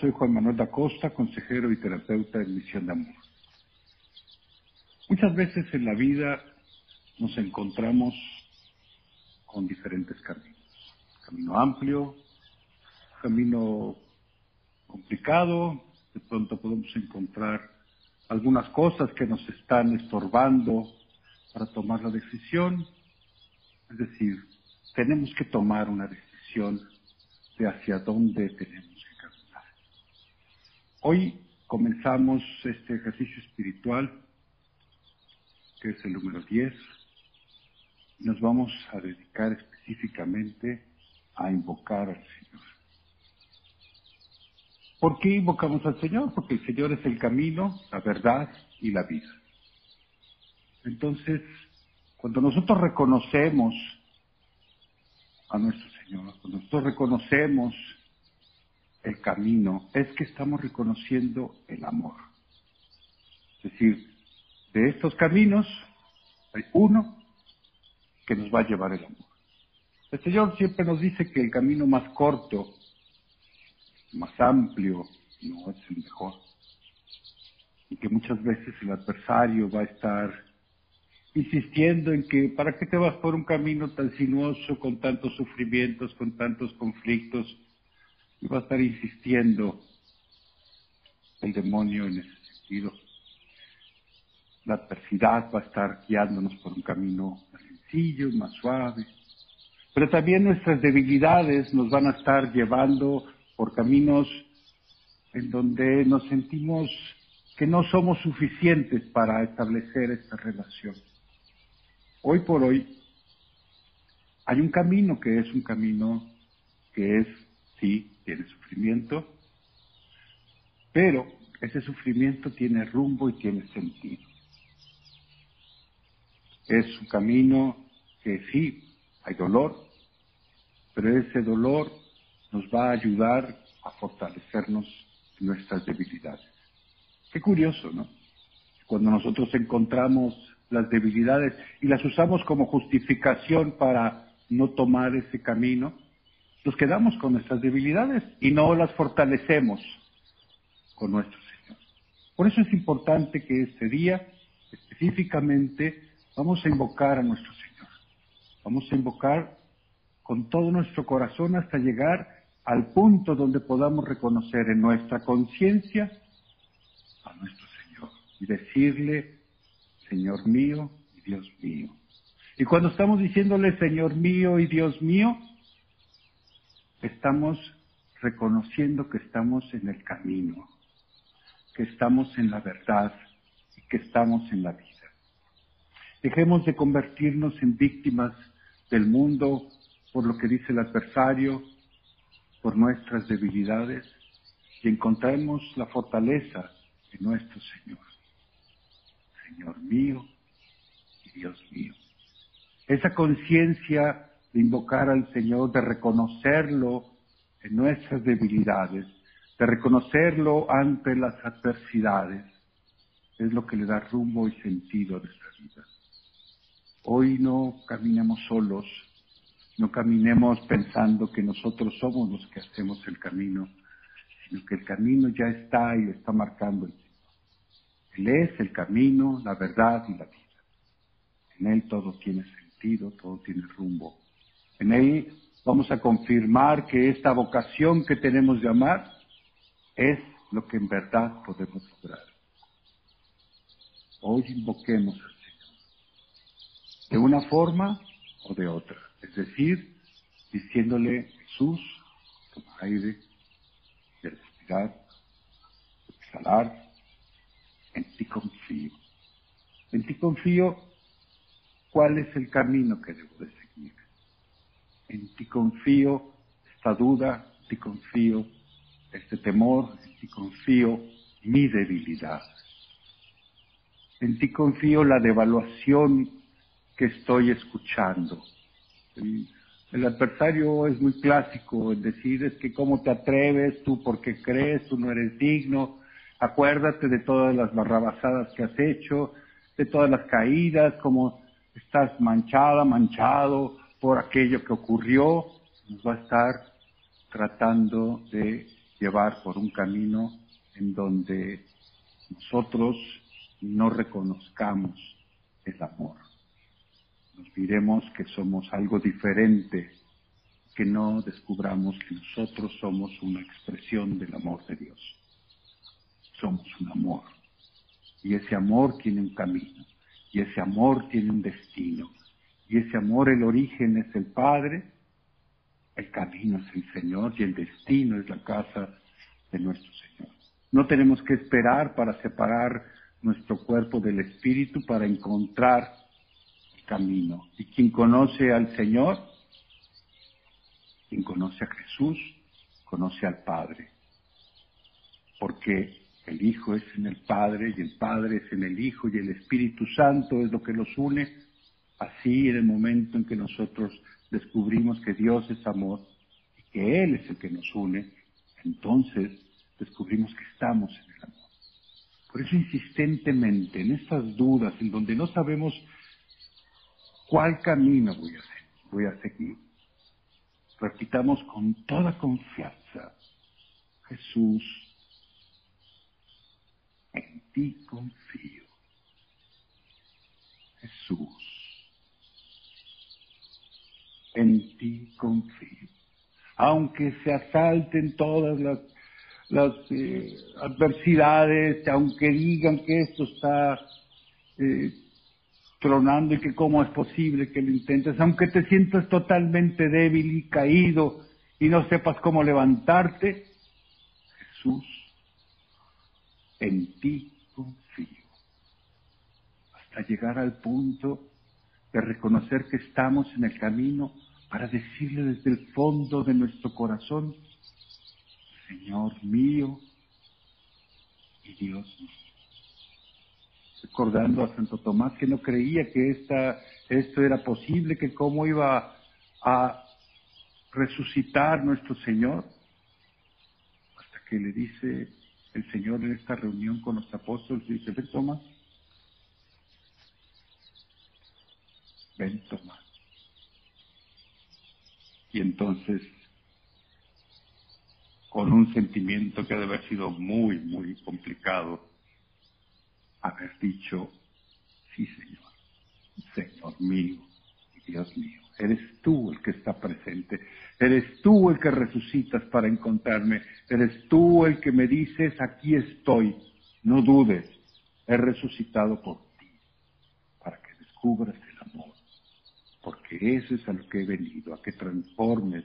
Soy Juan Manuel da Costa, consejero y terapeuta en Misión de Amor. Muchas veces en la vida nos encontramos con diferentes caminos. Camino amplio, camino complicado, de pronto podemos encontrar algunas cosas que nos están estorbando para tomar la decisión. Es decir, tenemos que tomar una decisión de hacia dónde tenemos. Hoy comenzamos este ejercicio espiritual, que es el número 10. Nos vamos a dedicar específicamente a invocar al Señor. ¿Por qué invocamos al Señor? Porque el Señor es el camino, la verdad y la vida. Entonces, cuando nosotros reconocemos a nuestro Señor, cuando nosotros reconocemos el camino, es que estamos reconociendo el amor. Es decir, de estos caminos hay uno que nos va a llevar el amor. El Señor siempre nos dice que el camino más corto, más amplio, no es el mejor. Y que muchas veces el adversario va a estar insistiendo en que, ¿para qué te vas por un camino tan sinuoso, con tantos sufrimientos, con tantos conflictos? Y va a estar insistiendo el demonio en ese sentido. La adversidad va a estar guiándonos por un camino más sencillo, más suave. Pero también nuestras debilidades nos van a estar llevando por caminos en donde nos sentimos que no somos suficientes para establecer esta relación hoy por hoy hay un camino que es un camino que es, sí, tiene sufrimiento, pero ese sufrimiento tiene rumbo y tiene sentido. Es un camino que sí, hay dolor, pero ese dolor nos va a ayudar a fortalecernos nuestras debilidades. Qué curioso, ¿no? Cuando nosotros encontramos las debilidades y las usamos como justificación para no tomar ese camino, nos quedamos con nuestras debilidades y no las fortalecemos con nuestro Señor. Por eso es importante que este día específicamente vamos a invocar a nuestro Señor. Vamos a invocar con todo nuestro corazón hasta llegar al punto donde podamos reconocer en nuestra conciencia a nuestro Señor y decirle, Señor mío y Dios mío. Y cuando estamos diciéndole Señor mío y Dios mío, estamos reconociendo que estamos en el camino, que estamos en la verdad y que estamos en la vida. Dejemos de convertirnos en víctimas del mundo por lo que dice el adversario, por nuestras debilidades y encontremos la fortaleza en nuestro Señor. Señor mío y Dios mío. Esa conciencia invocar al Señor, de reconocerlo en nuestras debilidades, de reconocerlo ante las adversidades, es lo que le da rumbo y sentido a nuestra vida. Hoy no caminemos solos, no caminemos pensando que nosotros somos los que hacemos el camino, sino que el camino ya está y está marcando el él es el camino, la verdad y la vida. En Él todo tiene sentido, todo tiene rumbo. En Él vamos a confirmar que esta vocación que tenemos de amar es lo que en verdad podemos lograr. Hoy invoquemos al Señor, de una forma o de otra, es decir, diciéndole Jesús, toma aire, respirar, exhalar, en ti confío. En ti confío cuál es el camino que debo de seguir. En ti confío esta duda, en ti confío este temor, en ti confío mi debilidad. En ti confío la devaluación que estoy escuchando. El, adversario es muy clásico en decir es que cómo te atreves, tú porque crees, tú no eres digno, Acuérdate de todas las barrabasadas que has hecho, de todas las caídas, como estás manchada, manchado por aquello que ocurrió. Nos va a estar tratando de llevar por un camino en donde nosotros no reconozcamos el amor. Nos diremos que somos algo diferente, que no descubramos que nosotros somos una expresión del amor de Dios. Somos un amor. Y ese amor tiene un camino. Y ese amor tiene un destino. Y ese amor, el origen es el Padre, el camino es el Señor y el destino es la casa de nuestro Señor. No tenemos que esperar para separar nuestro cuerpo del espíritu para encontrar el camino. Y quien conoce al Señor, quien conoce a Jesús, conoce al Padre. Porque el Hijo es en el Padre y el Padre es en el Hijo y el Espíritu Santo es lo que los une. Así en el momento en que nosotros descubrimos que Dios es amor y que Él es el que nos une, entonces descubrimos que estamos en el amor. Por eso insistentemente en estas dudas en donde no sabemos cuál camino voy a, seguir, repitamos con toda confianza, Jesús, en ti confío. Jesús, en ti confío. Aunque se asalten todas las eh, adversidades, aunque digan que esto está eh, tronando y que cómo es posible que lo intentes, aunque te sientas totalmente débil y caído y no sepas cómo levantarte, Jesús, en ti confío, hasta llegar al punto de reconocer que estamos en el camino para decirle desde el fondo de nuestro corazón, Señor mío y Dios mío. Recordando a Santo Tomás que no creía que esta, esto era posible, que cómo iba a resucitar nuestro Señor, hasta que le dice el Señor en esta reunión con los apóstoles, dice, ven Tomás, ven Tomás. Y entonces con un sentimiento que debe haber sido muy, muy complicado, haber dicho, sí Señor, Señor mío Dios mío, eres tú el que está presente, eres tú el que resucitas para encontrarme, eres tú el que me dices, aquí estoy, no dudes, he resucitado por ti, para que descubras el amor, porque eso es a lo que he venido, a que transformes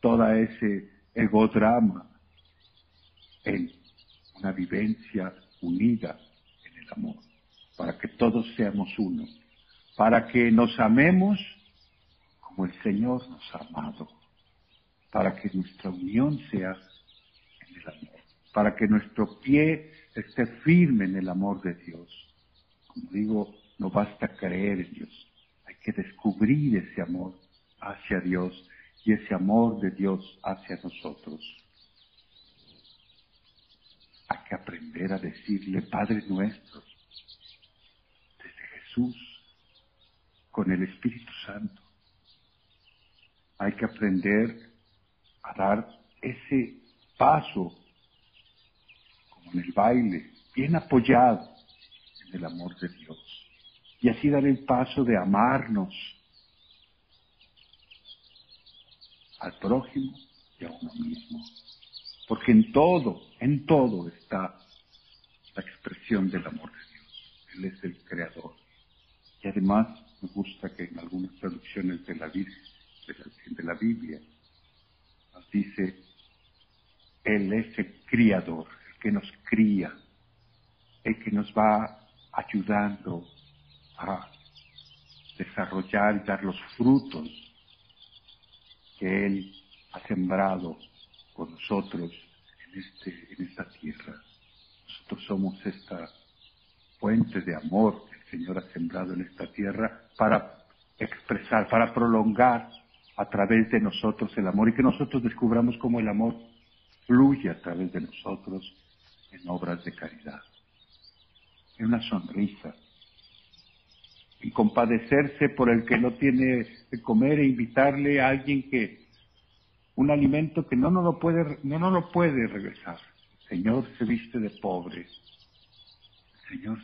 toda ese egodrama en una vivencia unida en el amor, para que todos seamos uno, para que nos amemos como el Señor nos ha amado, para que nuestra unión sea en el amor, para que nuestro pie esté firme en el amor de Dios. Como digo, no basta creer en Dios, que descubrir ese amor hacia Dios y ese amor de Dios hacia nosotros. Hay que aprender a decirle Padre nuestro desde Jesús con el Espíritu Santo. Hay que aprender a dar ese paso como en el baile, bien apoyado en el amor de Dios. Y así dar el paso de amarnos al prójimo y a uno mismo. Porque en todo, en todo está la expresión del amor de Dios. Él es el creador. Y además me gusta que en algunas traducciones de la, de la Biblia nos dice, Él es el criador, el que nos cría, el que nos va ayudando a desarrollar y dar los frutos que Él ha sembrado con nosotros en, este, en esta tierra. Nosotros somos esta fuente de amor que el Señor ha sembrado en esta tierra para expresar, para prolongar a través de nosotros el amor y que nosotros descubramos cómo el amor fluye a través de nosotros en obras de caridad, en una sonrisa, y compadecerse por el que no tiene de comer e invitarle a alguien que un alimento que no nos lo puede, no nos lo puede regresar. Señor se viste de pobre. Señor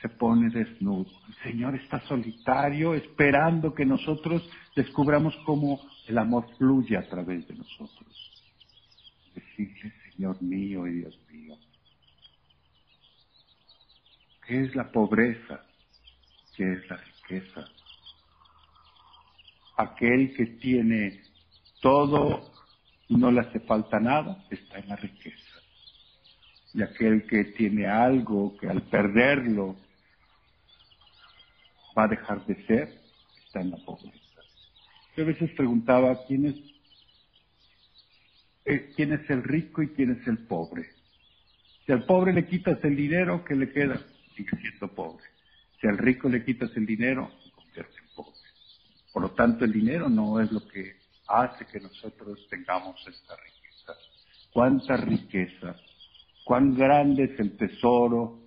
se pone desnudo. El Señor está solitario esperando que nosotros descubramos cómo el amor fluye a través de nosotros. Decirle, Señor mío y Dios mío, ¿qué es la pobreza? ¿Qué es la riqueza? Aquel que tiene todo y no le hace falta nada, está en la riqueza. Y aquel que tiene algo que al perderlo va a dejar de ser, está en la pobreza. Yo a veces preguntaba quién es, eh, quién es el rico y quién es el pobre. Si al pobre le quitas el dinero, ¿qué le queda? Sigue siendo pobre. Si al rico le quitas el dinero, se convierte en pobre. Por lo tanto, el dinero no es lo que hace que nosotros tengamos esta riqueza. Cuánta riqueza, cuán grande es el tesoro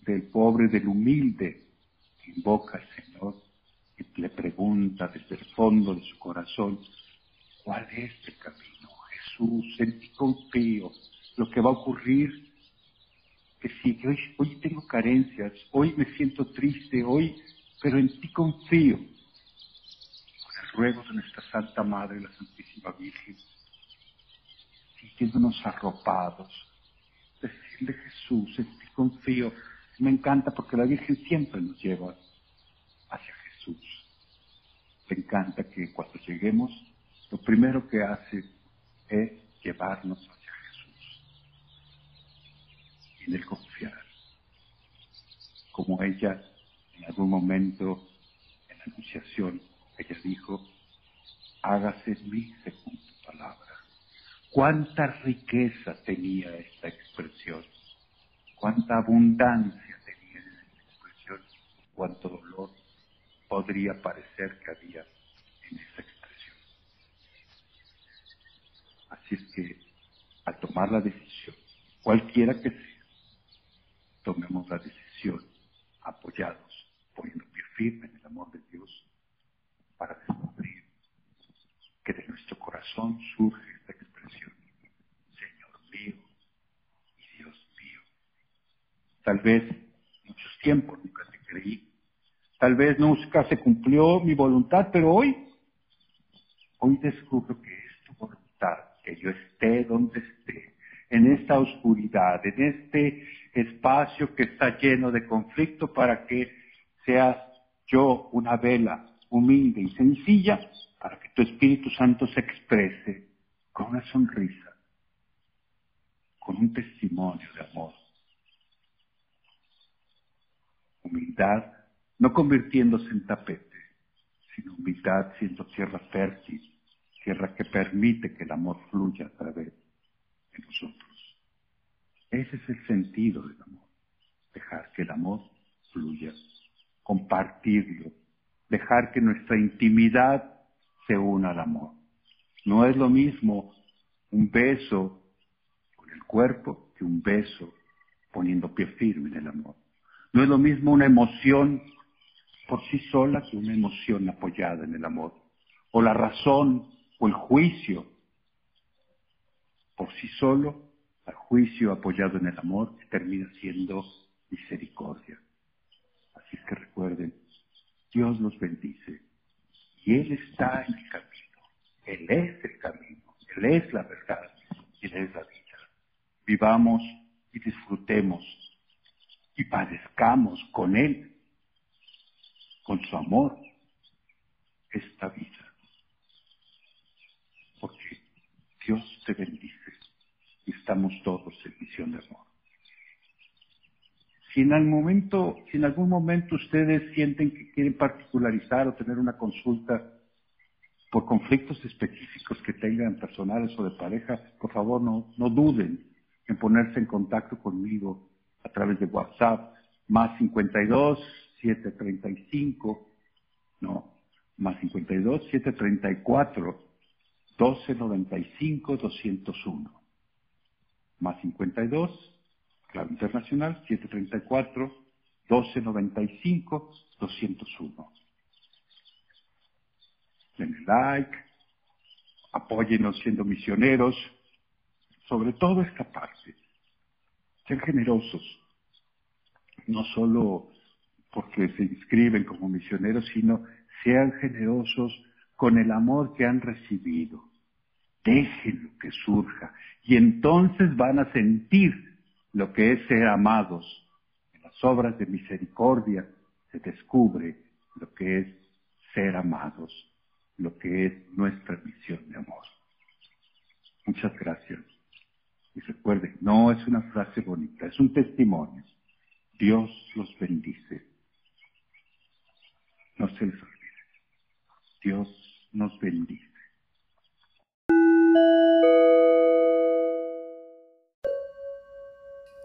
del pobre, del humilde, invoca al Señor y le pregunta desde el fondo de su corazón, ¿cuál es el camino? Jesús, en ti confío. Lo que va a ocurrir que si hoy, hoy tengo carencias, hoy me siento triste, hoy, pero en ti confío. Con el ruego de nuestra Santa Madre, la Santísima Virgen, sintiéndonos arropados, decirle Jesús, en ti confío. Me encanta porque la Virgen siempre nos lleva hacia Jesús. Me encanta que cuando lleguemos, lo primero que hace es llevarnos. Y en el confiar. Como ella en algún momento en la anunciación, ella dijo, hágase en mí según tu palabra. Cuánta riqueza tenía esta expresión, cuánta abundancia tenía esta expresión, cuánto dolor podría parecer que había en esa expresión. Así es que al tomar la decisión, cualquiera que sea, tomemos la decisión apoyados, poniendo pie firme en el amor de Dios, para descubrir que de nuestro corazón surge esta expresión, Señor mío y Dios mío. Tal vez muchos tiempos nunca te creí, tal vez nunca se cumplió mi voluntad, pero hoy, hoy descubro que es tu voluntad, que yo esté donde esté, en esta oscuridad, en este espacio que está lleno de conflicto para que seas yo una vela humilde y sencilla para que tu Espíritu Santo se exprese con una sonrisa, con un testimonio de amor. Humildad, no convirtiéndose en tapete, sino humildad siendo tierra fértil, tierra que permite que el amor fluya a través de nosotros. Ese es el sentido del amor, dejar que el amor fluya, compartirlo, dejar que nuestra intimidad se una al amor. No es lo mismo un beso con el cuerpo que un beso poniendo pie firme en el amor. No es lo mismo una emoción por sí sola que una emoción apoyada en el amor. O la razón o el juicio por sí solo al juicio apoyado en el amor termina siendo misericordia. Así es que recuerden, Dios los bendice y Él está en el camino. Él es el camino, Él es la verdad y Él es la vida. Vivamos y disfrutemos y padezcamos con Él, con su amor, esta vida. Porque Dios te bendice estamos todos en misión de amor. Si en, algún momento, si en algún momento ustedes sienten que quieren particularizar o tener una consulta por conflictos específicos que tengan personales o de pareja, por favor no, no duden en ponerse en contacto conmigo a través de WhatsApp, más 52 735, no, más 52 734 1295 201 más 52, clave internacional, 734, 1295, 201. Denle like, apóyenos siendo misioneros, sobre todo esta parte, ser generosos, no solo porque se inscriben como misioneros, sino sean generosos con el amor que han recibido. Déjenlo que surja y entonces van a sentir lo que es ser amados. En las obras de misericordia se descubre lo que es ser amados, lo que es nuestra misión de amor. Muchas gracias. Y recuerden, no es una frase bonita, es un testimonio. Dios los bendice. No se les olvide. Dios nos bendice.